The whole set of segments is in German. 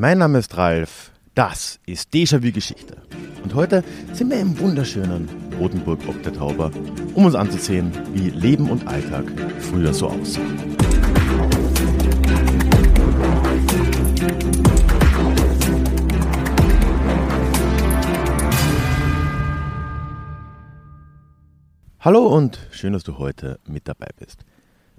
Mein Name ist Ralf. Das ist Déjà-vu Geschichte. Und heute sind wir im wunderschönen Rotenburg ob der Tauber, um uns anzusehen, wie Leben und Alltag früher so aussah. Hallo und schön, dass du heute mit dabei bist.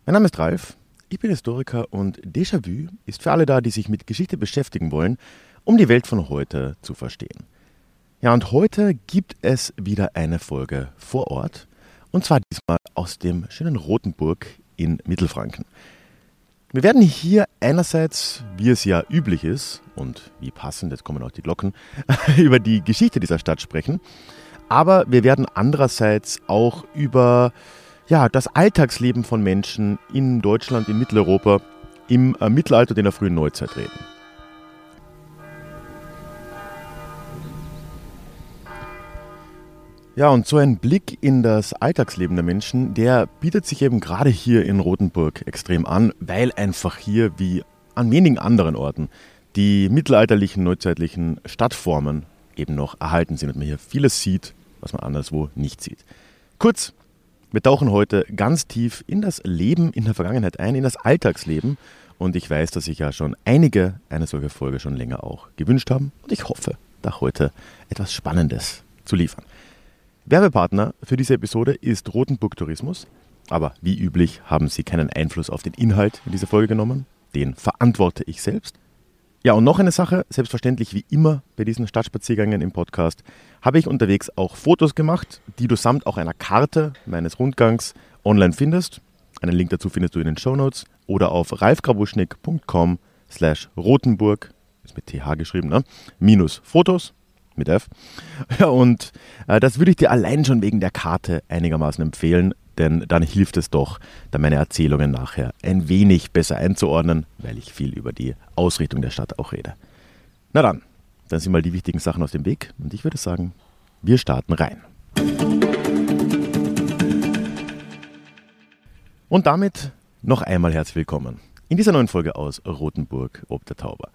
Mein Name ist Ralf, ich bin Historiker und Déjà-vu ist für alle da, die sich mit Geschichte beschäftigen wollen, um die Welt von heute zu verstehen. Ja, und heute gibt es wieder eine Folge vor Ort und zwar diesmal aus dem schönen Rotenburg in Mittelfranken. Wir werden hier einerseits, wie es ja üblich ist und wie passend, jetzt kommen auch die Glocken, über die Geschichte dieser Stadt sprechen, aber wir werden andererseits auch über ja, das Alltagsleben von Menschen in Deutschland, in Mitteleuropa, im äh, Mittelalter in der frühen Neuzeit reden. Ja, und so ein Blick in das Alltagsleben der Menschen, der bietet sich eben gerade hier in Rothenburg extrem an, weil einfach hier wie an wenigen anderen Orten die mittelalterlichen, neuzeitlichen Stadtformen eben noch erhalten sind und man hier vieles sieht, was man anderswo nicht sieht. Kurz, wir tauchen heute ganz tief in das Leben in der Vergangenheit ein, in das Alltagsleben. Und ich weiß, dass sich ja schon einige eine solche Folge schon länger auch gewünscht haben. Und ich hoffe, da heute etwas Spannendes zu liefern. Werbepartner für diese Episode ist Rotenburg Tourismus. Aber wie üblich haben sie keinen Einfluss auf den Inhalt in dieser Folge genommen. Den verantworte ich selbst. Ja, und noch eine Sache, selbstverständlich wie immer bei diesen Stadtspaziergängen im Podcast, habe ich unterwegs auch Fotos gemacht, die du samt auch einer Karte meines Rundgangs online findest. Einen Link dazu findest du in den Show Notes oder auf ralfgrabuschnick.com slash rotenburg, ist mit TH geschrieben, ne? minus Fotos mit F. Ja, und äh, das würde ich dir allein schon wegen der Karte einigermaßen empfehlen, denn dann hilft es doch, da meine Erzählungen nachher ein wenig besser einzuordnen, weil ich viel über die Ausrichtung der Stadt auch rede. Na dann, dann sind mal die wichtigen Sachen aus dem Weg und ich würde sagen, wir starten rein. Und damit noch einmal herzlich willkommen in dieser neuen Folge aus Rothenburg ob der Tauber.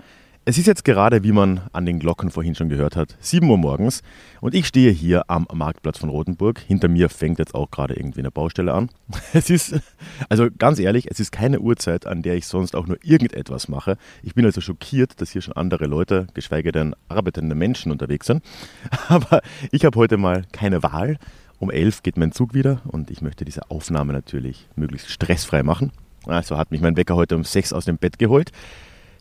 Es ist jetzt gerade, wie man an den Glocken vorhin schon gehört hat, 7 Uhr morgens und ich stehe hier am Marktplatz von Rothenburg. Hinter mir fängt jetzt auch gerade irgendwie eine Baustelle an. Es ist, also ganz ehrlich, es ist keine Uhrzeit, an der ich sonst auch nur irgendetwas mache. Ich bin also schockiert, dass hier schon andere Leute, geschweige denn arbeitende Menschen unterwegs sind. Aber ich habe heute mal keine Wahl. Um 11 geht mein Zug wieder und ich möchte diese Aufnahme natürlich möglichst stressfrei machen. Also hat mich mein Wecker heute um 6 aus dem Bett geholt.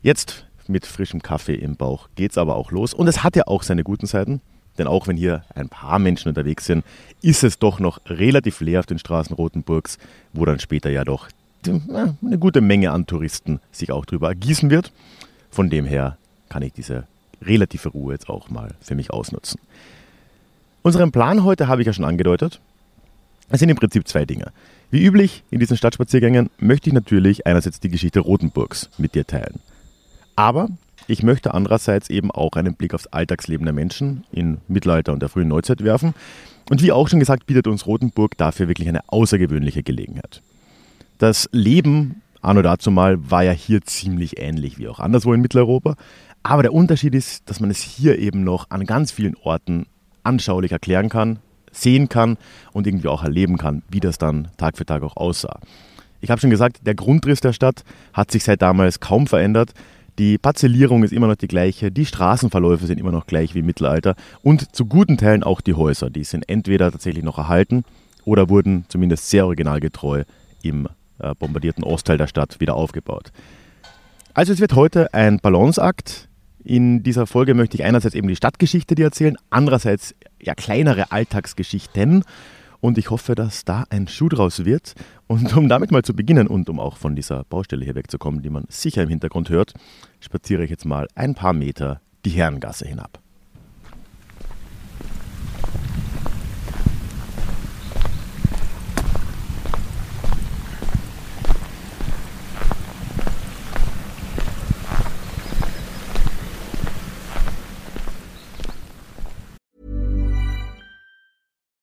Jetzt mit frischem Kaffee im Bauch geht es aber auch los. Und es hat ja auch seine guten Seiten. Denn auch wenn hier ein paar Menschen unterwegs sind, ist es doch noch relativ leer auf den Straßen Rotenburgs, wo dann später ja doch eine gute Menge an Touristen sich auch drüber ergießen wird. Von dem her kann ich diese relative Ruhe jetzt auch mal für mich ausnutzen. Unseren Plan heute habe ich ja schon angedeutet. Es sind im Prinzip zwei Dinge. Wie üblich in diesen Stadtspaziergängen möchte ich natürlich einerseits die Geschichte Rotenburgs mit dir teilen. Aber ich möchte andererseits eben auch einen Blick aufs Alltagsleben der Menschen in Mittelalter und der frühen Neuzeit werfen. Und wie auch schon gesagt, bietet uns Rothenburg dafür wirklich eine außergewöhnliche Gelegenheit. Das Leben, anno dazu mal, war ja hier ziemlich ähnlich wie auch anderswo in Mitteleuropa. Aber der Unterschied ist, dass man es hier eben noch an ganz vielen Orten anschaulich erklären kann, sehen kann und irgendwie auch erleben kann, wie das dann Tag für Tag auch aussah. Ich habe schon gesagt, der Grundriss der Stadt hat sich seit damals kaum verändert. Die Parzellierung ist immer noch die gleiche, die Straßenverläufe sind immer noch gleich wie im Mittelalter und zu guten Teilen auch die Häuser. Die sind entweder tatsächlich noch erhalten oder wurden zumindest sehr originalgetreu im äh, bombardierten Ostteil der Stadt wieder aufgebaut. Also es wird heute ein Balanceakt. In dieser Folge möchte ich einerseits eben die Stadtgeschichte dir erzählen, andererseits ja kleinere Alltagsgeschichten und ich hoffe, dass da ein Schuh draus wird. Und um damit mal zu beginnen und um auch von dieser Baustelle hier wegzukommen, die man sicher im Hintergrund hört, spaziere ich jetzt mal ein paar Meter die Herrengasse hinab.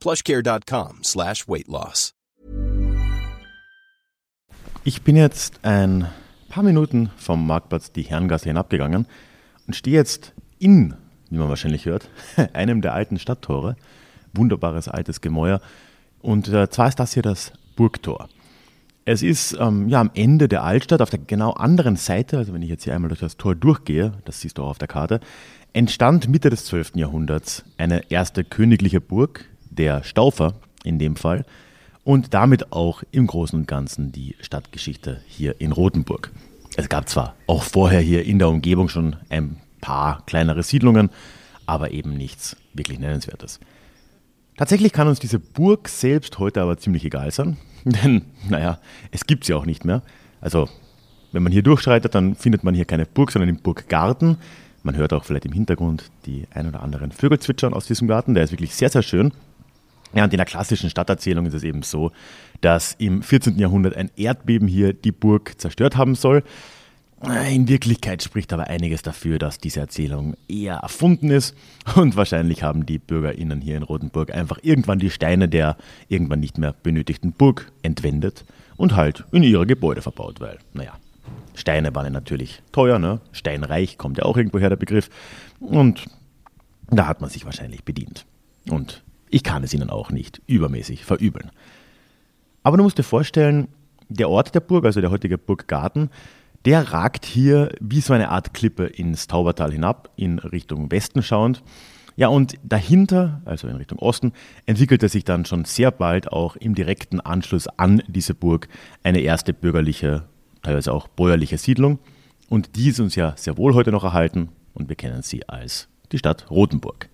plushcare.com slash weight loss. Ich bin jetzt ein paar Minuten vom Marktplatz die Herrengasse hinabgegangen und stehe jetzt in, wie man wahrscheinlich hört, einem der alten Stadttore. Wunderbares altes Gemäuer. Und äh, zwar ist das hier das Burgtor. Es ist ähm, ja am Ende der Altstadt, auf der genau anderen Seite, also wenn ich jetzt hier einmal durch das Tor durchgehe, das siehst du auch auf der Karte, entstand Mitte des 12. Jahrhunderts eine erste königliche Burg, der Staufer in dem Fall, und damit auch im Großen und Ganzen die Stadtgeschichte hier in Rothenburg. Es gab zwar auch vorher hier in der Umgebung schon ein paar kleinere Siedlungen, aber eben nichts wirklich Nennenswertes. Tatsächlich kann uns diese Burg selbst heute aber ziemlich egal sein, denn, naja, es gibt sie auch nicht mehr. Also, wenn man hier durchschreitet, dann findet man hier keine Burg, sondern den Burggarten. Man hört auch vielleicht im Hintergrund die ein oder anderen Vögel zwitschern aus diesem Garten. Der ist wirklich sehr, sehr schön. Ja, und in der klassischen Stadterzählung ist es eben so, dass im 14. Jahrhundert ein Erdbeben hier die Burg zerstört haben soll. In Wirklichkeit spricht aber einiges dafür, dass diese Erzählung eher erfunden ist und wahrscheinlich haben die BürgerInnen hier in Rotenburg einfach irgendwann die Steine der irgendwann nicht mehr benötigten Burg entwendet und halt in ihre Gebäude verbaut, weil, naja, Steine waren ja natürlich teuer, ne? Steinreich kommt ja auch irgendwo her, der Begriff. Und da hat man sich wahrscheinlich bedient. Und ich kann es ihnen auch nicht übermäßig verübeln. Aber du musst dir vorstellen, der Ort der Burg, also der heutige Burggarten, der ragt hier wie so eine Art Klippe ins Taubertal hinab, in Richtung Westen schauend. Ja, und dahinter, also in Richtung Osten, entwickelte sich dann schon sehr bald auch im direkten Anschluss an diese Burg eine erste bürgerliche, teilweise auch bäuerliche Siedlung. Und die ist uns ja sehr wohl heute noch erhalten und wir kennen sie als die Stadt Rothenburg.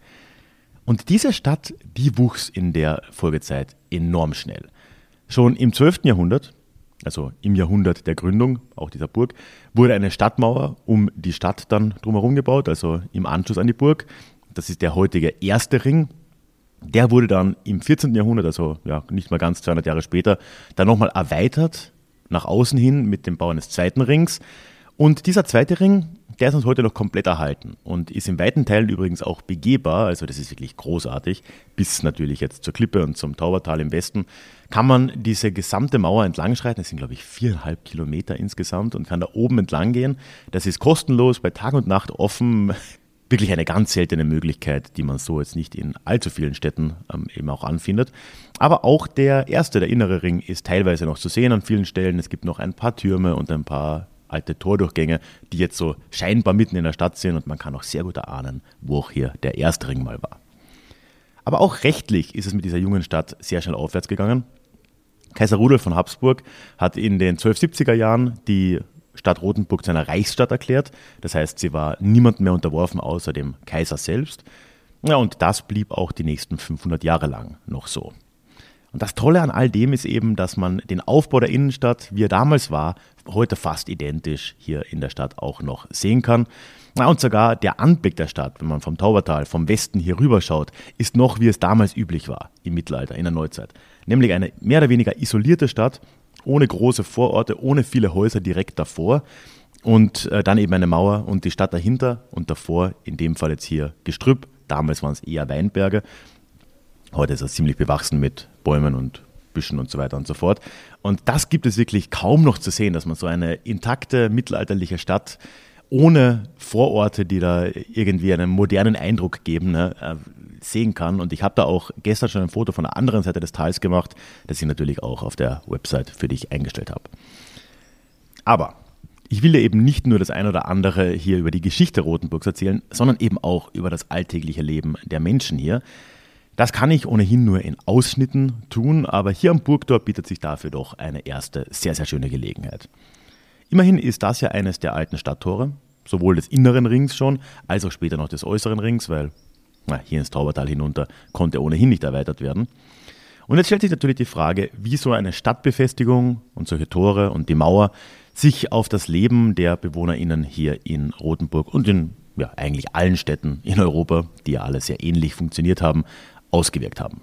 Und diese Stadt, die wuchs in der Folgezeit enorm schnell. Schon im 12. Jahrhundert, also im Jahrhundert der Gründung auch dieser Burg, wurde eine Stadtmauer um die Stadt dann drumherum gebaut, also im Anschluss an die Burg. Das ist der heutige erste Ring. Der wurde dann im 14. Jahrhundert, also ja, nicht mal ganz 200 Jahre später, dann nochmal erweitert nach außen hin mit dem Bau eines zweiten Rings. Und dieser zweite Ring, der ist uns heute noch komplett erhalten und ist in weiten Teilen übrigens auch begehbar. Also das ist wirklich großartig. Bis natürlich jetzt zur Klippe und zum Taubertal im Westen kann man diese gesamte Mauer entlang schreiten. Das sind, glaube ich, viereinhalb Kilometer insgesamt und kann da oben entlang gehen. Das ist kostenlos, bei Tag und Nacht offen. Wirklich eine ganz seltene Möglichkeit, die man so jetzt nicht in allzu vielen Städten ähm, eben auch anfindet. Aber auch der erste, der innere Ring, ist teilweise noch zu sehen an vielen Stellen. Es gibt noch ein paar Türme und ein paar alte Tordurchgänge, die jetzt so scheinbar mitten in der Stadt sind und man kann auch sehr gut erahnen, wo auch hier der Erstring mal war. Aber auch rechtlich ist es mit dieser jungen Stadt sehr schnell aufwärts gegangen. Kaiser Rudolf von Habsburg hat in den 1270er Jahren die Stadt Rothenburg zu einer Reichsstadt erklärt. Das heißt, sie war niemand mehr unterworfen außer dem Kaiser selbst. Ja, und das blieb auch die nächsten 500 Jahre lang noch so. Und das Tolle an all dem ist eben, dass man den Aufbau der Innenstadt, wie er damals war, heute fast identisch hier in der Stadt auch noch sehen kann. Und sogar der Anblick der Stadt, wenn man vom Taubertal, vom Westen hier rüber schaut, ist noch, wie es damals üblich war im Mittelalter, in der Neuzeit. Nämlich eine mehr oder weniger isolierte Stadt, ohne große Vororte, ohne viele Häuser direkt davor und äh, dann eben eine Mauer und die Stadt dahinter und davor, in dem Fall jetzt hier Gestrüpp, damals waren es eher Weinberge Heute ist es ziemlich bewachsen mit Bäumen und Büschen und so weiter und so fort. Und das gibt es wirklich kaum noch zu sehen, dass man so eine intakte mittelalterliche Stadt ohne Vororte, die da irgendwie einen modernen Eindruck geben, ne, äh, sehen kann. Und ich habe da auch gestern schon ein Foto von der anderen Seite des Tals gemacht, das ich natürlich auch auf der Website für dich eingestellt habe. Aber ich will dir eben nicht nur das ein oder andere hier über die Geschichte Rotenburgs erzählen, sondern eben auch über das alltägliche Leben der Menschen hier. Das kann ich ohnehin nur in Ausschnitten tun, aber hier am Burgtor bietet sich dafür doch eine erste sehr, sehr schöne Gelegenheit. Immerhin ist das ja eines der alten Stadttore, sowohl des inneren Rings schon, als auch später noch des äußeren Rings, weil na, hier ins Taubertal hinunter konnte ohnehin nicht erweitert werden. Und jetzt stellt sich natürlich die Frage, wie so eine Stadtbefestigung und solche Tore und die Mauer sich auf das Leben der BewohnerInnen hier in Rothenburg und in ja, eigentlich allen Städten in Europa, die ja alle sehr ähnlich funktioniert haben, ausgewirkt haben.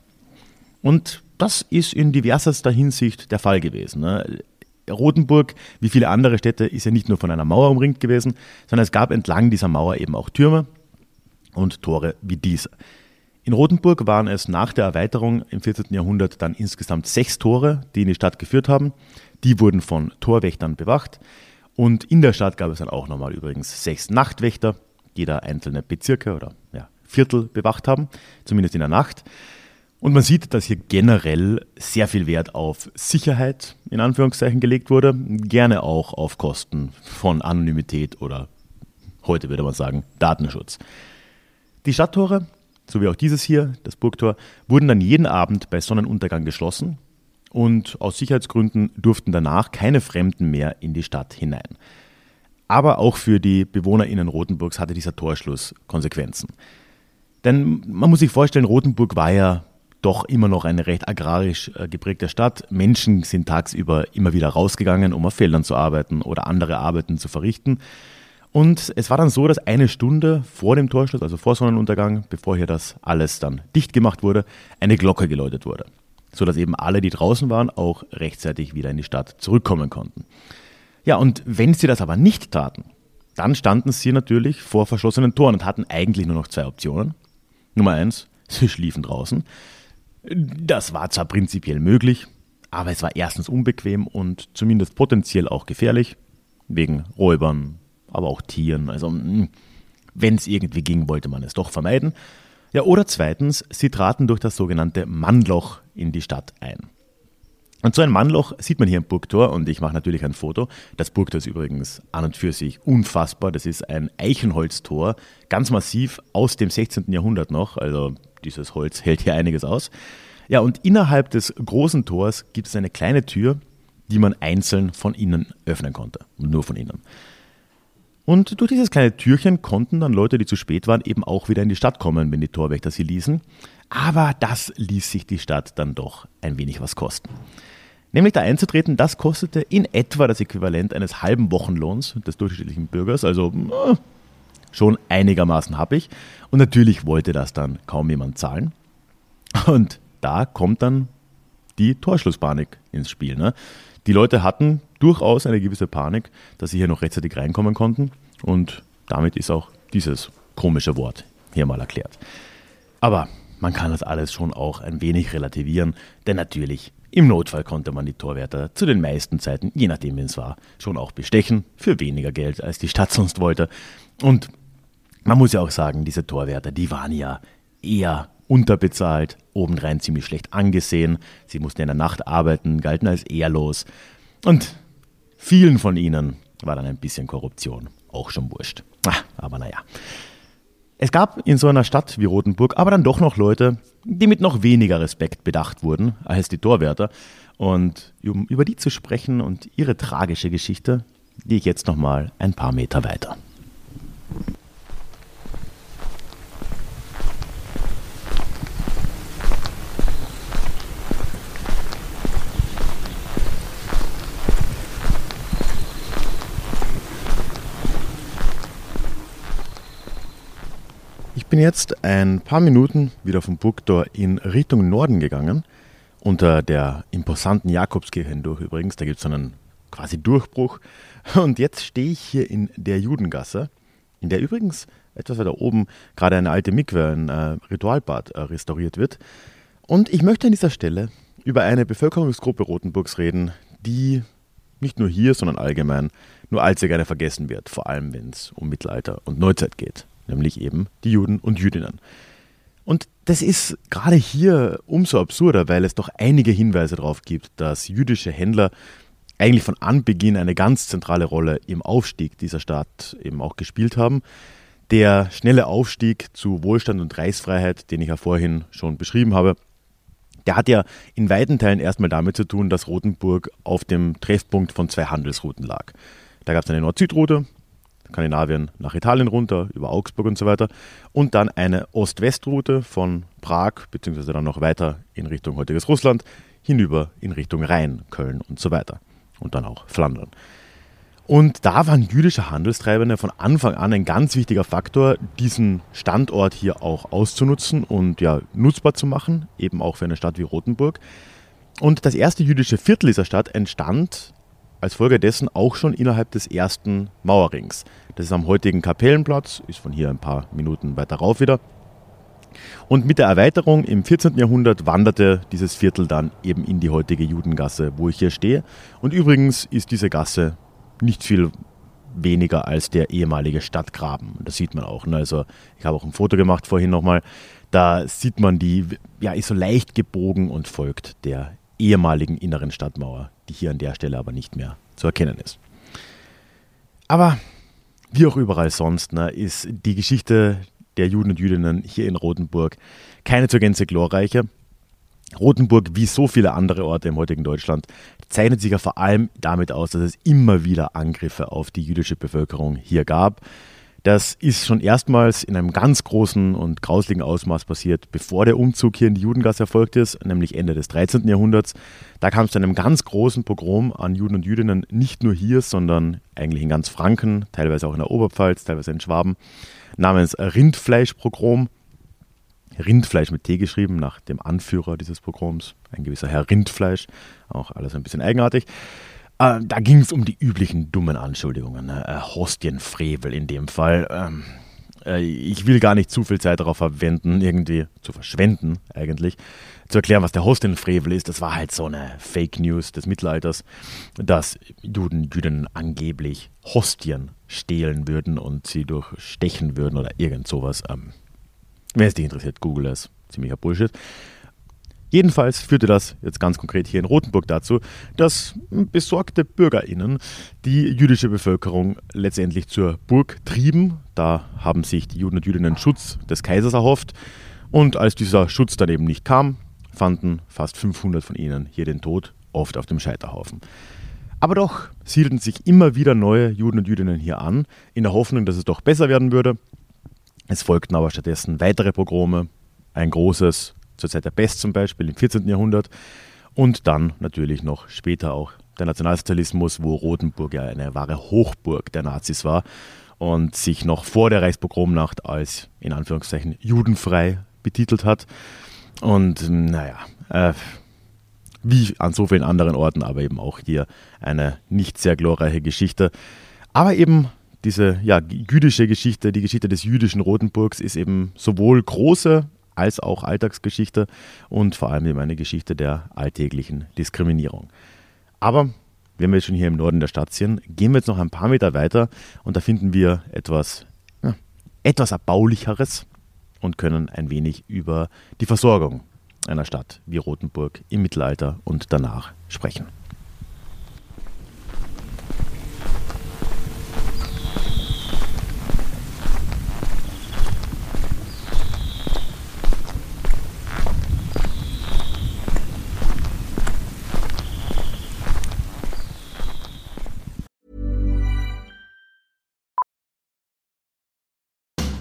Und das ist in diversester Hinsicht der Fall gewesen. Ne? Rothenburg, wie viele andere Städte, ist ja nicht nur von einer Mauer umringt gewesen, sondern es gab entlang dieser Mauer eben auch Türme und Tore wie diese. In Rothenburg waren es nach der Erweiterung im 14. Jahrhundert dann insgesamt sechs Tore, die in die Stadt geführt haben. Die wurden von Torwächtern bewacht. Und in der Stadt gab es dann auch nochmal übrigens sechs Nachtwächter, da einzelne Bezirke oder ja, Viertel bewacht haben, zumindest in der Nacht. Und man sieht, dass hier generell sehr viel Wert auf Sicherheit in Anführungszeichen gelegt wurde, gerne auch auf Kosten von Anonymität oder heute würde man sagen Datenschutz. Die Stadttore, so wie auch dieses hier, das Burgtor, wurden dann jeden Abend bei Sonnenuntergang geschlossen und aus Sicherheitsgründen durften danach keine Fremden mehr in die Stadt hinein. Aber auch für die BewohnerInnen Rothenburgs hatte dieser Torschluss Konsequenzen. Denn man muss sich vorstellen, Rothenburg war ja doch immer noch eine recht agrarisch äh, geprägte Stadt. Menschen sind tagsüber immer wieder rausgegangen, um auf Feldern zu arbeiten oder andere Arbeiten zu verrichten. Und es war dann so, dass eine Stunde vor dem Torschluss, also vor Sonnenuntergang, bevor hier das alles dann dicht gemacht wurde, eine Glocke geläutet wurde. Sodass eben alle, die draußen waren, auch rechtzeitig wieder in die Stadt zurückkommen konnten. Ja, und wenn sie das aber nicht taten, dann standen sie natürlich vor verschlossenen Toren und hatten eigentlich nur noch zwei Optionen. Nummer eins, sie schliefen draußen. Das war zwar prinzipiell möglich, aber es war erstens unbequem und zumindest potenziell auch gefährlich, wegen Räubern, aber auch Tieren. Also hm, wenn es irgendwie ging, wollte man es doch vermeiden. Ja, oder zweitens, sie traten durch das sogenannte Mannloch in die Stadt ein. Und so ein Mannloch sieht man hier im Burgtor und ich mache natürlich ein Foto. Das Burgtor ist übrigens an und für sich unfassbar. Das ist ein Eichenholztor, ganz massiv aus dem 16. Jahrhundert noch. Also dieses Holz hält hier einiges aus. Ja, und innerhalb des großen Tors gibt es eine kleine Tür, die man einzeln von innen öffnen konnte. Nur von innen. Und durch dieses kleine Türchen konnten dann Leute, die zu spät waren, eben auch wieder in die Stadt kommen, wenn die Torwächter sie ließen. Aber das ließ sich die Stadt dann doch ein wenig was kosten. Nämlich da einzutreten, das kostete in etwa das Äquivalent eines halben Wochenlohns des durchschnittlichen Bürgers, also äh, schon einigermaßen happig. Und natürlich wollte das dann kaum jemand zahlen. Und da kommt dann die Torschlusspanik ins Spiel. Ne? Die Leute hatten durchaus eine gewisse Panik, dass sie hier noch rechtzeitig reinkommen konnten. Und damit ist auch dieses komische Wort hier mal erklärt. Aber man kann das alles schon auch ein wenig relativieren, denn natürlich, im Notfall konnte man die Torwärter zu den meisten Zeiten, je nachdem wie es war, schon auch bestechen, für weniger Geld, als die Stadt sonst wollte. Und man muss ja auch sagen, diese Torwärter, die waren ja eher unterbezahlt, obendrein ziemlich schlecht angesehen. Sie mussten in der Nacht arbeiten, galten als ehrlos. Und vielen von ihnen war dann ein bisschen Korruption auch schon wurscht. Ah, aber naja. Es gab in so einer Stadt wie Rothenburg aber dann doch noch Leute, die mit noch weniger Respekt bedacht wurden als die Torwärter. Und um über die zu sprechen und ihre tragische Geschichte, gehe ich jetzt nochmal ein paar Meter weiter. Bin jetzt ein paar Minuten wieder vom Burgtor in Richtung Norden gegangen, unter der imposanten Jakobskirche hindurch übrigens. Da gibt es einen quasi Durchbruch. Und jetzt stehe ich hier in der Judengasse, in der übrigens etwas weiter oben gerade eine alte Mikwe, ein äh, Ritualbad, äh, restauriert wird. Und ich möchte an dieser Stelle über eine Bevölkerungsgruppe Rotenburgs reden, die nicht nur hier, sondern allgemein nur allzu gerne vergessen wird, vor allem wenn es um Mittelalter und Neuzeit geht nämlich eben die Juden und Jüdinnen. Und das ist gerade hier umso absurder, weil es doch einige Hinweise darauf gibt, dass jüdische Händler eigentlich von Anbeginn eine ganz zentrale Rolle im Aufstieg dieser Stadt eben auch gespielt haben. Der schnelle Aufstieg zu Wohlstand und Reichsfreiheit, den ich ja vorhin schon beschrieben habe, der hat ja in weiten Teilen erstmal damit zu tun, dass Rothenburg auf dem Treffpunkt von zwei Handelsrouten lag. Da gab es eine Nord-Süd-Route Skandinavien nach Italien runter, über Augsburg und so weiter. Und dann eine Ost-West-Route von Prag, beziehungsweise dann noch weiter in Richtung heutiges Russland, hinüber in Richtung Rhein, Köln und so weiter. Und dann auch Flandern. Und da waren jüdische Handelstreibende von Anfang an ein ganz wichtiger Faktor, diesen Standort hier auch auszunutzen und ja, nutzbar zu machen, eben auch für eine Stadt wie Rothenburg. Und das erste jüdische Viertel dieser Stadt entstand als Folge dessen auch schon innerhalb des ersten Mauerrings. Das ist am heutigen Kapellenplatz, ist von hier ein paar Minuten weiter rauf wieder. Und mit der Erweiterung im 14. Jahrhundert wanderte dieses Viertel dann eben in die heutige Judengasse, wo ich hier stehe. Und übrigens ist diese Gasse nicht viel weniger als der ehemalige Stadtgraben. Das sieht man auch. Ne? Also ich habe auch ein Foto gemacht vorhin nochmal. Da sieht man die, ja, ist so leicht gebogen und folgt der ehemaligen inneren Stadtmauer, die hier an der Stelle aber nicht mehr zu erkennen ist. Aber wie auch überall sonst, ne, ist die Geschichte der Juden und Jüdinnen hier in Rothenburg keine zur Gänze glorreiche. Rothenburg, wie so viele andere Orte im heutigen Deutschland, zeichnet sich ja vor allem damit aus, dass es immer wieder Angriffe auf die jüdische Bevölkerung hier gab. Das ist schon erstmals in einem ganz großen und grausligen Ausmaß passiert, bevor der Umzug hier in die Judengasse erfolgt ist, nämlich Ende des 13. Jahrhunderts. Da kam es zu einem ganz großen Pogrom an Juden und Jüdinnen, nicht nur hier, sondern eigentlich in ganz Franken, teilweise auch in der Oberpfalz, teilweise in Schwaben, namens Rindfleischpogrom. Rindfleisch mit T geschrieben, nach dem Anführer dieses Pogroms, ein gewisser Herr Rindfleisch, auch alles ein bisschen eigenartig. Äh, da ging es um die üblichen dummen Anschuldigungen, ne? äh, Hostienfrevel in dem Fall. Ähm, äh, ich will gar nicht zu viel Zeit darauf verwenden, irgendwie zu verschwenden eigentlich, zu erklären, was der Hostienfrevel ist. Das war halt so eine Fake News des Mittelalters, dass Juden, Jüdinnen angeblich Hostien stehlen würden und sie durchstechen würden oder irgend sowas. Ähm, Wer es dich interessiert, google es. Ziemlicher Bullshit. Jedenfalls führte das jetzt ganz konkret hier in Rothenburg dazu, dass besorgte BürgerInnen die jüdische Bevölkerung letztendlich zur Burg trieben. Da haben sich die Juden und Jüdinnen Schutz des Kaisers erhofft. Und als dieser Schutz dann eben nicht kam, fanden fast 500 von ihnen hier den Tod, oft auf dem Scheiterhaufen. Aber doch siedelten sich immer wieder neue Juden und Jüdinnen hier an, in der Hoffnung, dass es doch besser werden würde. Es folgten aber stattdessen weitere Pogrome, ein großes zur Zeit der Pest zum Beispiel im 14. Jahrhundert und dann natürlich noch später auch der Nationalsozialismus, wo Rotenburg ja eine wahre Hochburg der Nazis war und sich noch vor der Reichspogromnacht als in Anführungszeichen judenfrei betitelt hat. Und naja, äh, wie an so vielen anderen Orten, aber eben auch hier eine nicht sehr glorreiche Geschichte. Aber eben diese ja, jüdische Geschichte, die Geschichte des jüdischen Rotenburgs ist eben sowohl große als auch Alltagsgeschichte und vor allem eben eine Geschichte der alltäglichen Diskriminierung. Aber wenn wir jetzt schon hier im Norden der Stadt sind, gehen wir jetzt noch ein paar Meter weiter und da finden wir etwas, ja, etwas Erbaulicheres und können ein wenig über die Versorgung einer Stadt wie Rothenburg im Mittelalter und danach sprechen.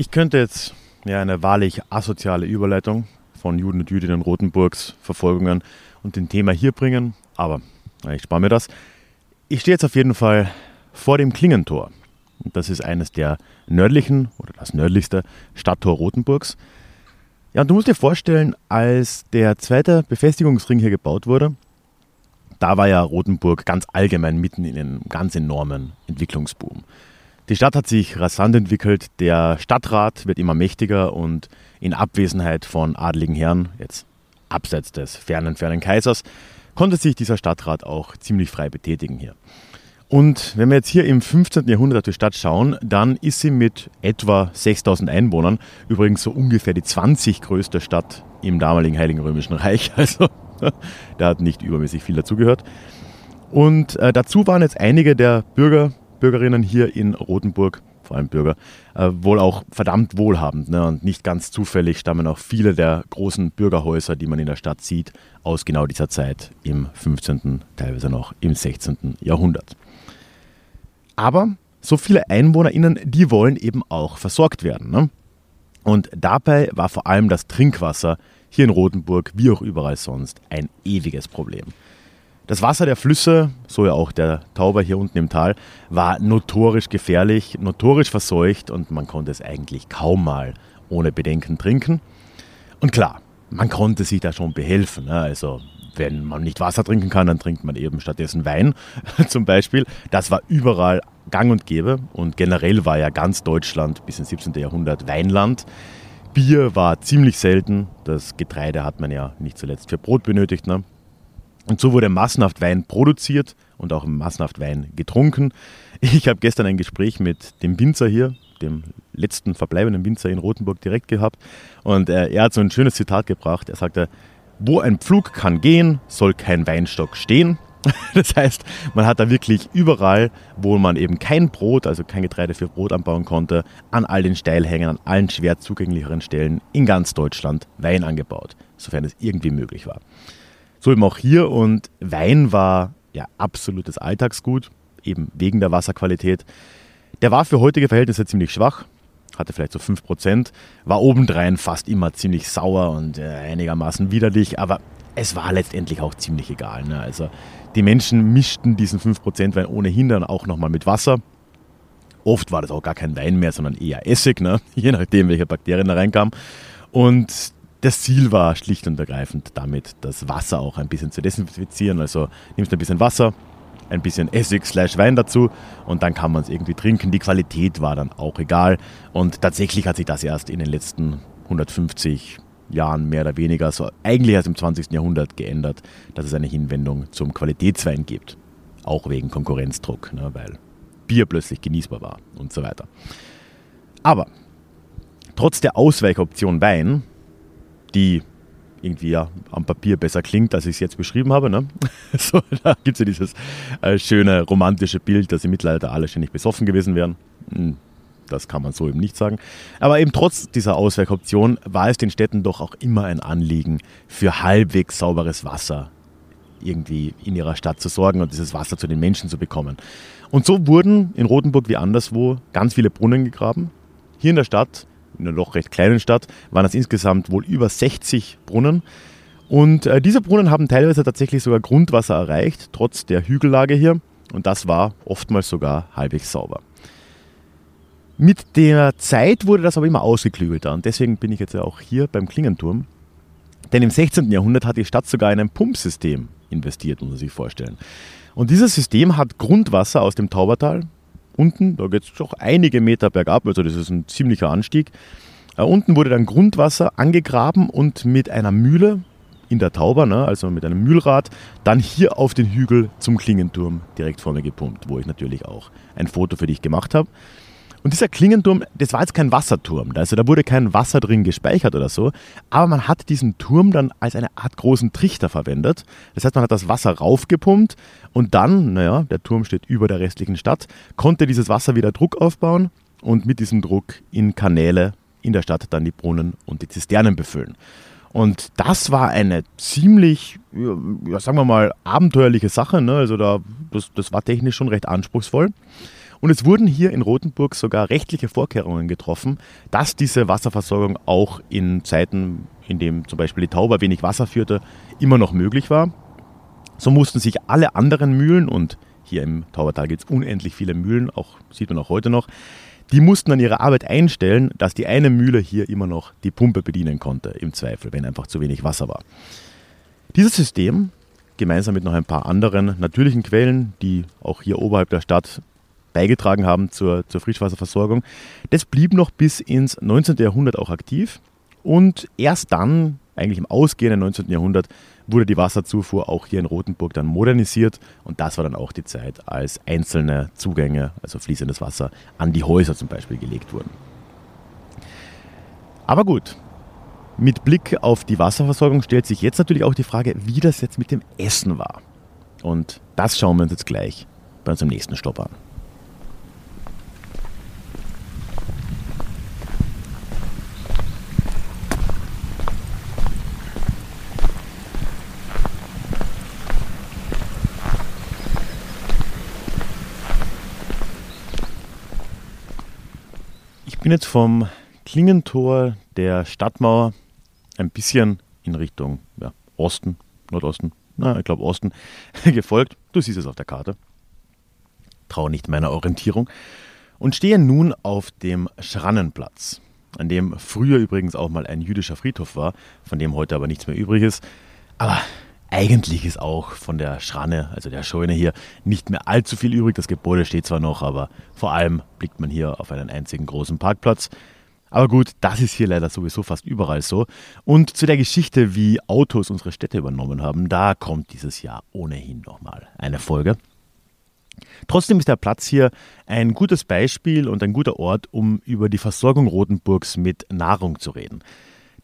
Ich könnte jetzt ja, eine wahrlich asoziale Überleitung von Juden und Jüdinnen Rotenburgs Verfolgungen und dem Thema hier bringen, aber ich spare mir das. Ich stehe jetzt auf jeden Fall vor dem Klingentor. Das ist eines der nördlichen oder das nördlichste Stadttor Rotenburgs. Ja, und du musst dir vorstellen, als der zweite Befestigungsring hier gebaut wurde, da war ja Rotenburg ganz allgemein mitten in einem ganz enormen Entwicklungsboom. Die Stadt hat sich rasant entwickelt, der Stadtrat wird immer mächtiger und in Abwesenheit von adligen Herren, jetzt abseits des fernen, fernen Kaisers, konnte sich dieser Stadtrat auch ziemlich frei betätigen hier. Und wenn wir jetzt hier im 15. Jahrhundert auf die Stadt schauen, dann ist sie mit etwa 6000 Einwohnern übrigens so ungefähr die 20 größte Stadt im damaligen Heiligen Römischen Reich. Also der hat nicht übermäßig viel dazugehört. Und äh, dazu waren jetzt einige der Bürger, Bürgerinnen hier in Rothenburg, vor allem Bürger, äh, wohl auch verdammt wohlhabend. Ne? Und nicht ganz zufällig stammen auch viele der großen Bürgerhäuser, die man in der Stadt sieht, aus genau dieser Zeit im 15., teilweise noch im 16. Jahrhundert. Aber so viele EinwohnerInnen, die wollen eben auch versorgt werden. Ne? Und dabei war vor allem das Trinkwasser hier in Rothenburg, wie auch überall sonst, ein ewiges Problem. Das Wasser der Flüsse, so ja auch der Tauber hier unten im Tal, war notorisch gefährlich, notorisch verseucht und man konnte es eigentlich kaum mal ohne Bedenken trinken. Und klar, man konnte sich da schon behelfen. Ne? Also wenn man nicht Wasser trinken kann, dann trinkt man eben stattdessen Wein zum Beispiel. Das war überall gang und gäbe und generell war ja ganz Deutschland bis ins 17. Jahrhundert Weinland. Bier war ziemlich selten. Das Getreide hat man ja nicht zuletzt für Brot benötigt. Ne? Und so wurde massenhaft Wein produziert und auch massenhaft Wein getrunken. Ich habe gestern ein Gespräch mit dem Winzer hier, dem letzten verbleibenden Winzer in Rothenburg direkt gehabt. Und äh, er hat so ein schönes Zitat gebracht. Er sagte, wo ein Pflug kann gehen, soll kein Weinstock stehen. Das heißt, man hat da wirklich überall, wo man eben kein Brot, also kein Getreide für Brot anbauen konnte, an all den Steilhängen, an allen schwer zugänglicheren Stellen in ganz Deutschland Wein angebaut, sofern es irgendwie möglich war. So eben auch hier und Wein war ja absolutes Alltagsgut, eben wegen der Wasserqualität. Der war für heutige Verhältnisse ziemlich schwach, hatte vielleicht so 5%, war obendrein fast immer ziemlich sauer und äh, einigermaßen widerlich, aber es war letztendlich auch ziemlich egal. Ne? Also die Menschen mischten diesen 5% Wein ohnehin dann auch nochmal mit Wasser. Oft war das auch gar kein Wein mehr, sondern eher Essig, ne? je nachdem, welche Bakterien da reinkamen. Und das Ziel war schlicht und ergreifend damit, das Wasser auch ein bisschen zu desinfizieren. Also nimmst du ein bisschen Wasser, ein bisschen Essig slash Wein dazu und dann kann man es irgendwie trinken. Die Qualität war dann auch egal. Und tatsächlich hat sich das erst in den letzten 150 Jahren mehr oder weniger, so eigentlich erst im 20. Jahrhundert geändert, dass es eine Hinwendung zum Qualitätswein gibt. Auch wegen Konkurrenzdruck, ne, weil Bier plötzlich genießbar war und so weiter. Aber trotz der Ausweichoption Wein die irgendwie ja am Papier besser klingt, als ich es jetzt beschrieben habe. Ne? So, da gibt es ja dieses äh, schöne romantische Bild, dass im Mittelalter alle ständig besoffen gewesen wären. Hm, das kann man so eben nicht sagen. Aber eben trotz dieser Ausweichoption war es den Städten doch auch immer ein Anliegen, für halbwegs sauberes Wasser irgendwie in ihrer Stadt zu sorgen und dieses Wasser zu den Menschen zu bekommen. Und so wurden in Rothenburg wie anderswo ganz viele Brunnen gegraben. Hier in der Stadt einer doch recht kleinen Stadt waren es insgesamt wohl über 60 Brunnen. Und äh, diese Brunnen haben teilweise tatsächlich sogar Grundwasser erreicht, trotz der Hügellage hier. Und das war oftmals sogar halbwegs sauber. Mit der Zeit wurde das aber immer ausgeklügelter und deswegen bin ich jetzt ja auch hier beim Klingenturm. Denn im 16. Jahrhundert hat die Stadt sogar in ein Pumpsystem investiert, muss man sich vorstellen. Und dieses System hat Grundwasser aus dem Taubertal, unten, da geht es doch einige Meter bergab, also das ist ein ziemlicher Anstieg. Äh, unten wurde dann Grundwasser angegraben und mit einer Mühle in der Tauber, ne, also mit einem Mühlrad, dann hier auf den Hügel zum Klingenturm direkt vor mir gepumpt, wo ich natürlich auch ein Foto für dich gemacht habe. Und dieser Klingenturm, das war jetzt kein Wasserturm, also da wurde kein Wasser drin gespeichert oder so, aber man hat diesen Turm dann als eine Art großen Trichter verwendet. Das heißt, man hat das Wasser raufgepumpt und dann, naja, der Turm steht über der restlichen Stadt, konnte dieses Wasser wieder Druck aufbauen und mit diesem Druck in Kanäle in der Stadt dann die Brunnen und die Zisternen befüllen. Und das war eine ziemlich, ja, sagen wir mal, abenteuerliche Sache. Ne? Also da, das, das war technisch schon recht anspruchsvoll. Und es wurden hier in Rothenburg sogar rechtliche Vorkehrungen getroffen, dass diese Wasserversorgung auch in Zeiten, in denen zum Beispiel die Tauber wenig Wasser führte, immer noch möglich war. So mussten sich alle anderen Mühlen, und hier im Taubertal gibt es unendlich viele Mühlen, auch sieht man auch heute noch, die mussten dann ihre Arbeit einstellen, dass die eine Mühle hier immer noch die Pumpe bedienen konnte, im Zweifel, wenn einfach zu wenig Wasser war. Dieses System, gemeinsam mit noch ein paar anderen natürlichen Quellen, die auch hier oberhalb der Stadt beigetragen haben zur, zur Frischwasserversorgung. Das blieb noch bis ins 19. Jahrhundert auch aktiv und erst dann, eigentlich im ausgehenden 19. Jahrhundert, wurde die Wasserzufuhr auch hier in Rothenburg dann modernisiert und das war dann auch die Zeit, als einzelne Zugänge, also fließendes Wasser, an die Häuser zum Beispiel gelegt wurden. Aber gut, Mit Blick auf die Wasserversorgung stellt sich jetzt natürlich auch die Frage, wie das jetzt mit dem Essen war. Und das schauen wir uns jetzt gleich bei unserem nächsten Stopp an. Bin jetzt vom Klingentor der Stadtmauer ein bisschen in Richtung ja, Osten, Nordosten, na, ich glaube Osten, gefolgt. Du siehst es auf der Karte. Traue nicht meiner Orientierung. Und stehe nun auf dem Schrannenplatz, an dem früher übrigens auch mal ein jüdischer Friedhof war, von dem heute aber nichts mehr übrig ist. Aber eigentlich ist auch von der Schranne, also der Scheune hier, nicht mehr allzu viel übrig. Das Gebäude steht zwar noch, aber vor allem blickt man hier auf einen einzigen großen Parkplatz. Aber gut, das ist hier leider sowieso fast überall so. Und zu der Geschichte, wie Autos unsere Städte übernommen haben, da kommt dieses Jahr ohnehin nochmal eine Folge. Trotzdem ist der Platz hier ein gutes Beispiel und ein guter Ort, um über die Versorgung Rotenburgs mit Nahrung zu reden.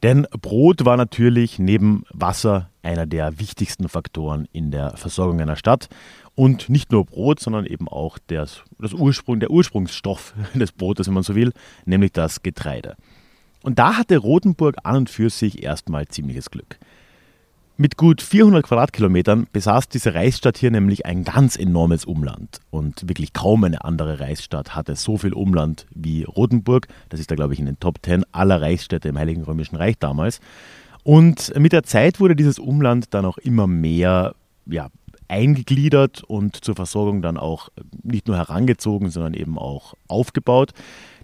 Denn Brot war natürlich neben Wasser einer der wichtigsten Faktoren in der Versorgung einer Stadt. Und nicht nur Brot, sondern eben auch das, das Ursprung, der Ursprungsstoff des Brotes, wenn man so will, nämlich das Getreide. Und da hatte Rothenburg an und für sich erstmal ziemliches Glück. Mit gut 400 Quadratkilometern besaß diese Reichsstadt hier nämlich ein ganz enormes Umland. Und wirklich kaum eine andere Reichsstadt hatte so viel Umland wie Rothenburg. Das ist da, glaube ich, in den Top 10 aller Reichsstädte im Heiligen Römischen Reich damals. Und mit der Zeit wurde dieses Umland dann auch immer mehr ja, eingegliedert und zur Versorgung dann auch nicht nur herangezogen, sondern eben auch aufgebaut.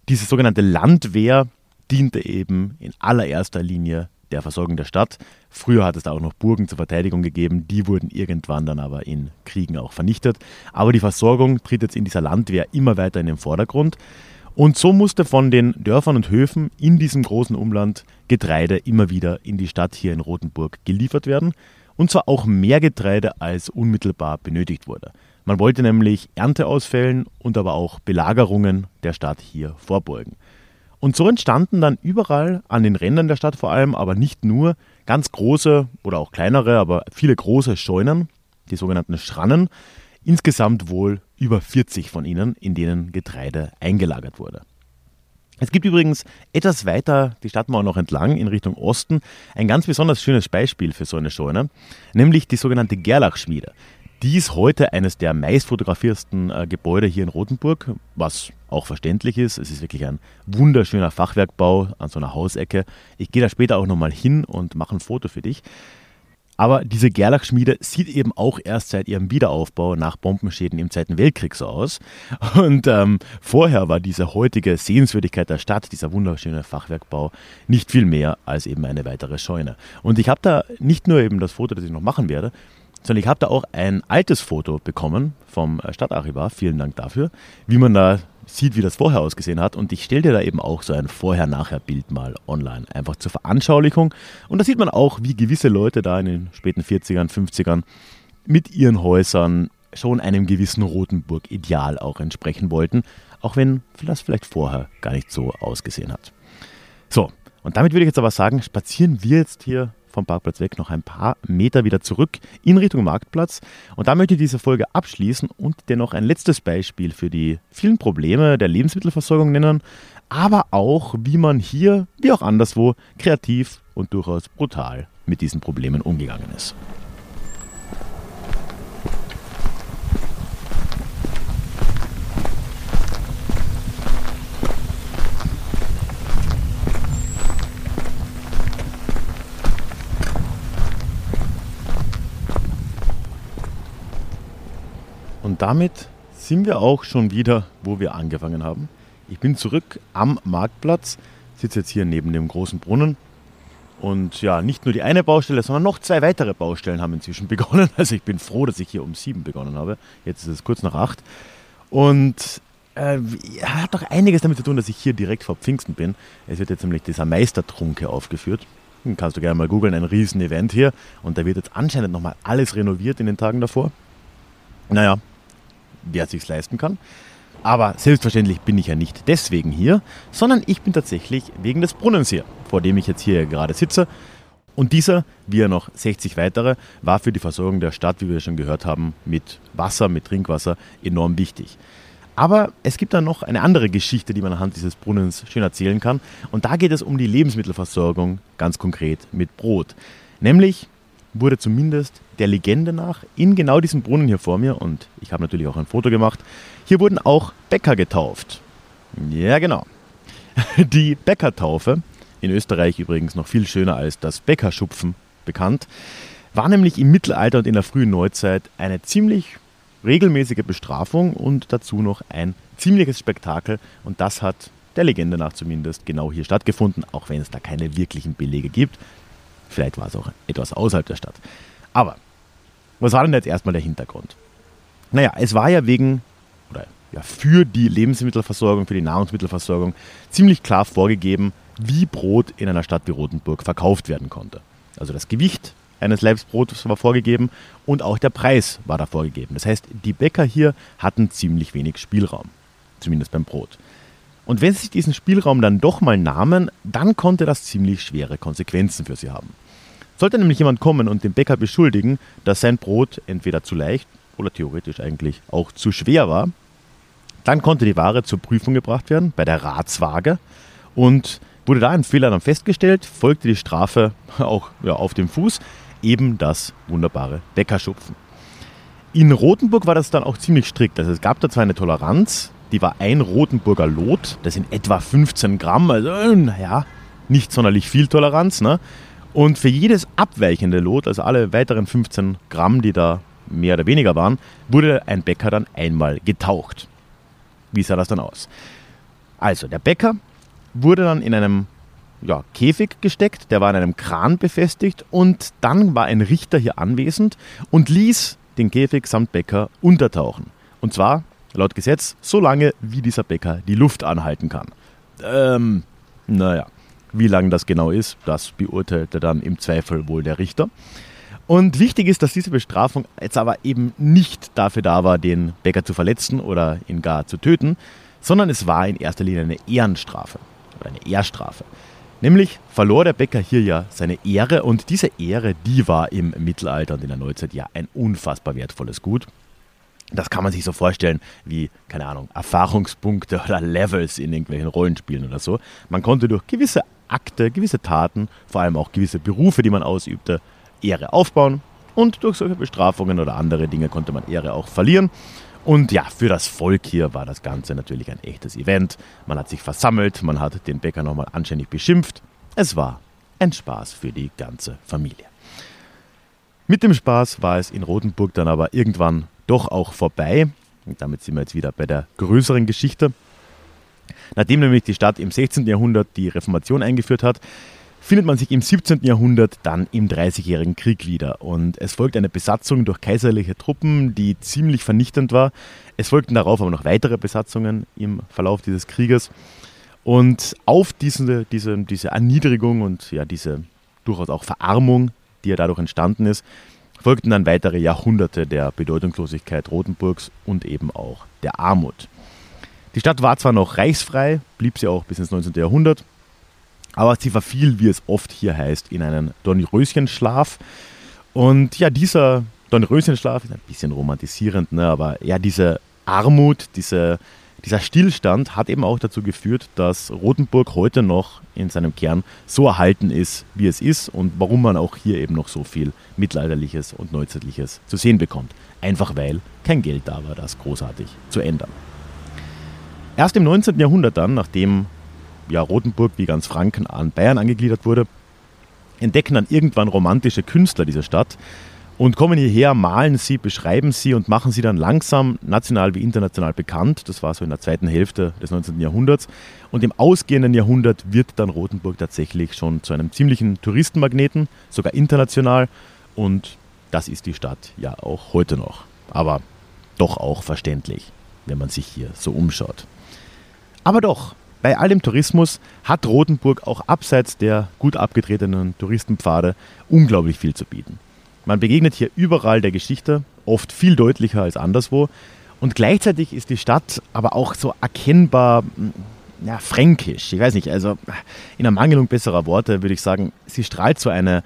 Diese sogenannte Landwehr diente eben in allererster Linie der Versorgung der Stadt. Früher hat es da auch noch Burgen zur Verteidigung gegeben, die wurden irgendwann dann aber in Kriegen auch vernichtet. Aber die Versorgung tritt jetzt in dieser Landwehr immer weiter in den Vordergrund. Und so musste von den Dörfern und Höfen in diesem großen Umland Getreide immer wieder in die Stadt hier in Rothenburg geliefert werden. Und zwar auch mehr Getreide, als unmittelbar benötigt wurde. Man wollte nämlich Ernteausfällen und aber auch Belagerungen der Stadt hier vorbeugen. Und so entstanden dann überall an den Rändern der Stadt vor allem, aber nicht nur, ganz große oder auch kleinere, aber viele große Scheunen, die sogenannten Schrannen. Insgesamt wohl über 40 von ihnen, in denen Getreide eingelagert wurde. Es gibt übrigens etwas weiter die Stadtmauer noch entlang in Richtung Osten ein ganz besonders schönes Beispiel für so eine Scheune, nämlich die sogenannte Gerlachschmiede. Die ist heute eines der meistfotografiersten äh, Gebäude hier in Rothenburg, was auch verständlich ist. Es ist wirklich ein wunderschöner Fachwerkbau an so einer Hausecke. Ich gehe da später auch nochmal hin und mache ein Foto für dich. Aber diese Gerlach-Schmiede sieht eben auch erst seit ihrem Wiederaufbau nach Bombenschäden im Zweiten Weltkrieg so aus. Und ähm, vorher war diese heutige Sehenswürdigkeit der Stadt, dieser wunderschöne Fachwerkbau, nicht viel mehr als eben eine weitere Scheune. Und ich habe da nicht nur eben das Foto, das ich noch machen werde, sondern ich habe da auch ein altes Foto bekommen vom äh, Stadtarchivar. Vielen Dank dafür, wie man da sieht, wie das vorher ausgesehen hat. Und ich stelle dir da eben auch so ein Vorher-Nachher-Bild mal online, einfach zur Veranschaulichung. Und da sieht man auch, wie gewisse Leute da in den späten 40ern, 50ern mit ihren Häusern schon einem gewissen Rotenburg-Ideal auch entsprechen wollten, auch wenn das vielleicht vorher gar nicht so ausgesehen hat. So, und damit würde ich jetzt aber sagen, spazieren wir jetzt hier vom Parkplatz weg noch ein paar Meter wieder zurück in Richtung Marktplatz. Und da möchte ich diese Folge abschließen und dir noch ein letztes Beispiel für die vielen Probleme der Lebensmittelversorgung nennen, aber auch, wie man hier, wie auch anderswo, kreativ und durchaus brutal mit diesen Problemen umgegangen ist. Und damit sind wir auch schon wieder, wo wir angefangen haben. Ich bin zurück am Marktplatz, sitze jetzt hier neben dem großen Brunnen. Und ja, nicht nur die eine Baustelle, sondern noch zwei weitere Baustellen haben inzwischen begonnen. Also ich bin froh, dass ich hier um sieben begonnen habe. Jetzt ist es kurz nach acht. Und äh, hat doch einiges damit zu tun, dass ich hier direkt vor Pfingsten bin. Es wird jetzt nämlich dieser Meistertrunke aufgeführt. Den kannst du gerne mal googeln, ein riesen Event hier. Und da wird jetzt anscheinend nochmal alles renoviert in den Tagen davor. Naja, wer sich's leisten kann. Aber selbstverständlich bin ich ja nicht deswegen hier, sondern ich bin tatsächlich wegen des Brunnens hier, vor dem ich jetzt hier gerade sitze. Und dieser, wie ja noch 60 weitere, war für die Versorgung der Stadt, wie wir schon gehört haben, mit Wasser, mit Trinkwasser enorm wichtig. Aber es gibt dann noch eine andere Geschichte, die man anhand dieses Brunnens schön erzählen kann. Und da geht es um die Lebensmittelversorgung, ganz konkret mit Brot. Nämlich wurde zumindest der Legende nach in genau diesem Brunnen hier vor mir, und ich habe natürlich auch ein Foto gemacht, hier wurden auch Bäcker getauft. Ja, genau. Die Bäckertaufe, in Österreich übrigens noch viel schöner als das Bäckerschupfen bekannt, war nämlich im Mittelalter und in der frühen Neuzeit eine ziemlich regelmäßige Bestrafung und dazu noch ein ziemliches Spektakel. Und das hat der Legende nach zumindest genau hier stattgefunden, auch wenn es da keine wirklichen Belege gibt. Vielleicht war es auch etwas außerhalb der Stadt. Aber was war denn jetzt erstmal der Hintergrund? Naja, es war ja wegen, oder ja, für die Lebensmittelversorgung, für die Nahrungsmittelversorgung ziemlich klar vorgegeben, wie Brot in einer Stadt wie Rothenburg verkauft werden konnte. Also das Gewicht eines Leibsbrotes war vorgegeben und auch der Preis war da vorgegeben. Das heißt, die Bäcker hier hatten ziemlich wenig Spielraum, zumindest beim Brot. Und wenn sie sich diesen Spielraum dann doch mal nahmen, dann konnte das ziemlich schwere Konsequenzen für sie haben. Sollte nämlich jemand kommen und den Bäcker beschuldigen, dass sein Brot entweder zu leicht oder theoretisch eigentlich auch zu schwer war, dann konnte die Ware zur Prüfung gebracht werden bei der Ratswaage und wurde da ein Fehler dann festgestellt, folgte die Strafe auch ja, auf dem Fuß, eben das wunderbare Bäckerschupfen. In Rothenburg war das dann auch ziemlich strikt. Also es gab da zwar eine Toleranz, die war ein Rotenburger Lot, das sind etwa 15 Gramm, also naja, nicht sonderlich viel Toleranz. Ne? Und für jedes abweichende Lot, also alle weiteren 15 Gramm, die da mehr oder weniger waren, wurde ein Bäcker dann einmal getaucht. Wie sah das dann aus? Also, der Bäcker wurde dann in einem ja, Käfig gesteckt, der war in einem Kran befestigt und dann war ein Richter hier anwesend und ließ den Käfig samt Bäcker untertauchen. Und zwar, laut Gesetz, so lange, wie dieser Bäcker die Luft anhalten kann. Ähm, naja, wie lange das genau ist, das beurteilte dann im Zweifel wohl der Richter. Und wichtig ist, dass diese Bestrafung jetzt aber eben nicht dafür da war, den Bäcker zu verletzen oder ihn gar zu töten, sondern es war in erster Linie eine Ehrenstrafe oder eine Ehrstrafe. Nämlich verlor der Bäcker hier ja seine Ehre und diese Ehre, die war im Mittelalter und in der Neuzeit ja ein unfassbar wertvolles Gut. Das kann man sich so vorstellen wie, keine Ahnung, Erfahrungspunkte oder Levels in irgendwelchen Rollenspielen oder so. Man konnte durch gewisse Akte, gewisse Taten, vor allem auch gewisse Berufe, die man ausübte, Ehre aufbauen und durch solche Bestrafungen oder andere Dinge konnte man Ehre auch verlieren. Und ja, für das Volk hier war das Ganze natürlich ein echtes Event. Man hat sich versammelt, man hat den Bäcker nochmal anständig beschimpft. Es war ein Spaß für die ganze Familie. Mit dem Spaß war es in Rotenburg dann aber irgendwann doch auch vorbei. Und damit sind wir jetzt wieder bei der größeren Geschichte. Nachdem nämlich die Stadt im 16. Jahrhundert die Reformation eingeführt hat, findet man sich im 17. Jahrhundert dann im Dreißigjährigen Krieg wieder. Und es folgt eine Besatzung durch kaiserliche Truppen, die ziemlich vernichtend war. Es folgten darauf aber noch weitere Besatzungen im Verlauf dieses Krieges. Und auf diese, diese, diese Erniedrigung und ja, diese durchaus auch Verarmung, die ja dadurch entstanden ist, folgten dann weitere Jahrhunderte der Bedeutungslosigkeit Rotenburgs und eben auch der Armut. Die Stadt war zwar noch reichsfrei, blieb sie auch bis ins 19. Jahrhundert, aber sie verfiel, wie es oft hier heißt, in einen Dornröschenschlaf. Und ja, dieser Dornröschenschlaf ist ein bisschen romantisierend, ne? aber ja, diese Armut, diese, dieser Stillstand hat eben auch dazu geführt, dass Rothenburg heute noch in seinem Kern so erhalten ist, wie es ist und warum man auch hier eben noch so viel Mittelalterliches und Neuzeitliches zu sehen bekommt. Einfach weil kein Geld da war, das großartig zu ändern. Erst im 19. Jahrhundert dann, nachdem ja, Rothenburg wie ganz Franken an Bayern angegliedert wurde, entdecken dann irgendwann romantische Künstler diese Stadt und kommen hierher, malen sie, beschreiben sie und machen sie dann langsam national wie international bekannt. Das war so in der zweiten Hälfte des 19. Jahrhunderts. Und im ausgehenden Jahrhundert wird dann Rothenburg tatsächlich schon zu einem ziemlichen Touristenmagneten, sogar international. Und das ist die Stadt ja auch heute noch. Aber doch auch verständlich, wenn man sich hier so umschaut. Aber doch, bei all dem Tourismus hat Rothenburg auch abseits der gut abgetretenen Touristenpfade unglaublich viel zu bieten. Man begegnet hier überall der Geschichte, oft viel deutlicher als anderswo. Und gleichzeitig ist die Stadt aber auch so erkennbar ja, fränkisch. Ich weiß nicht, also in Ermangelung besserer Worte würde ich sagen, sie strahlt so eine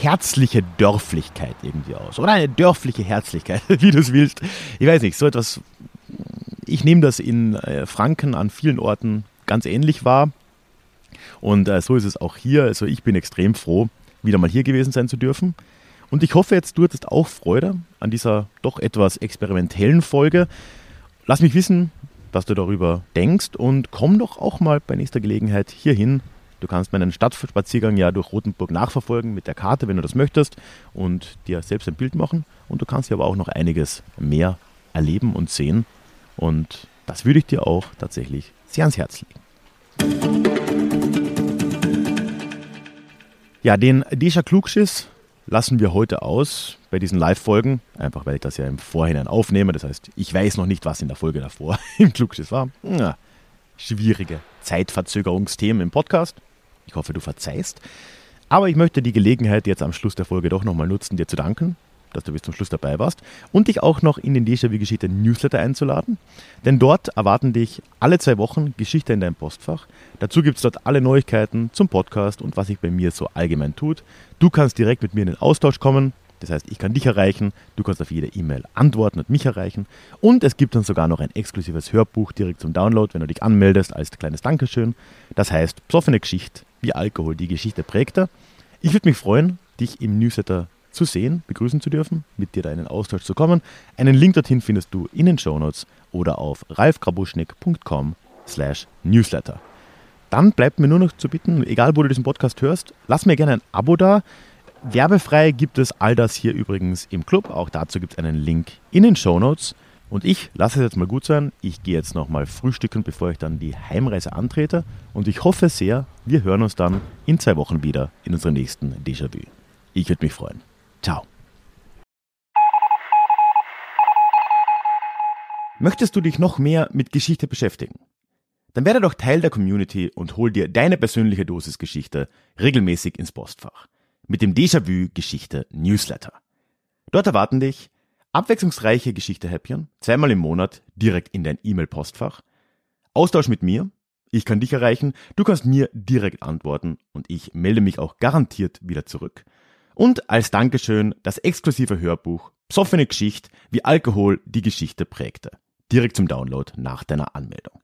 herzliche Dörflichkeit irgendwie aus. Oder eine dörfliche Herzlichkeit, wie du es willst. Ich weiß nicht, so etwas. Ich nehme das in äh, Franken an vielen Orten ganz ähnlich wahr. Und äh, so ist es auch hier. Also ich bin extrem froh, wieder mal hier gewesen sein zu dürfen. Und ich hoffe jetzt, du hattest auch Freude an dieser doch etwas experimentellen Folge. Lass mich wissen, was du darüber denkst und komm doch auch mal bei nächster Gelegenheit hierhin. Du kannst meinen Stadtspaziergang ja durch Rothenburg nachverfolgen mit der Karte, wenn du das möchtest und dir selbst ein Bild machen. Und du kannst ja aber auch noch einiges mehr erleben und sehen. Und das würde ich dir auch tatsächlich sehr ans Herz legen. Ja, den Deja Klugschiss lassen wir heute aus bei diesen Live-Folgen, einfach weil ich das ja im Vorhinein aufnehme. Das heißt, ich weiß noch nicht, was in der Folge davor im Klugschiss war. Ja, schwierige Zeitverzögerungsthemen im Podcast. Ich hoffe, du verzeihst. Aber ich möchte die Gelegenheit jetzt am Schluss der Folge doch nochmal nutzen, dir zu danken, dass du bis zum Schluss dabei warst und dich auch noch in den Déjà-vu-Geschichte Newsletter einzuladen. Denn dort erwarten dich alle zwei Wochen Geschichte in deinem Postfach. Dazu gibt es dort alle Neuigkeiten zum Podcast und was sich bei mir so allgemein tut. Du kannst direkt mit mir in den Austausch kommen. Das heißt, ich kann dich erreichen, du kannst auf jede E-Mail antworten und mich erreichen. Und es gibt dann sogar noch ein exklusives Hörbuch direkt zum Download, wenn du dich anmeldest als kleines Dankeschön. Das heißt, psoffene Geschichte, wie Alkohol die Geschichte prägte. Ich würde mich freuen, dich im Newsletter zu sehen, begrüßen zu dürfen, mit dir da in den Austausch zu kommen. Einen Link dorthin findest du in den Shownotes oder auf ralfgrabuschnick.com slash newsletter. Dann bleibt mir nur noch zu bitten, egal wo du diesen Podcast hörst, lass mir gerne ein Abo da. Werbefrei gibt es all das hier übrigens im Club. Auch dazu gibt es einen Link in den Show Notes. Und ich lasse es jetzt mal gut sein. Ich gehe jetzt nochmal frühstücken, bevor ich dann die Heimreise antrete. Und ich hoffe sehr, wir hören uns dann in zwei Wochen wieder in unserem nächsten Déjà-vu. Ich würde mich freuen. Ciao. Möchtest du dich noch mehr mit Geschichte beschäftigen? Dann werde doch Teil der Community und hol dir deine persönliche Dosis Geschichte regelmäßig ins Postfach mit dem Déjà-vu Geschichte Newsletter. Dort erwarten dich abwechslungsreiche Geschichte-Häppchen, zweimal im Monat direkt in dein E-Mail-Postfach, Austausch mit mir, ich kann dich erreichen, du kannst mir direkt antworten und ich melde mich auch garantiert wieder zurück. Und als Dankeschön das exklusive Hörbuch Psoffene Geschichte, wie Alkohol die Geschichte prägte. Direkt zum Download nach deiner Anmeldung.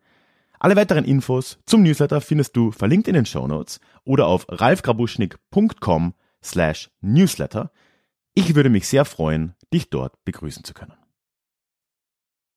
Alle weiteren Infos zum Newsletter findest du verlinkt in den Show Notes oder auf ralfgrabuschnick.com slash newsletter. Ich würde mich sehr freuen, dich dort begrüßen zu können.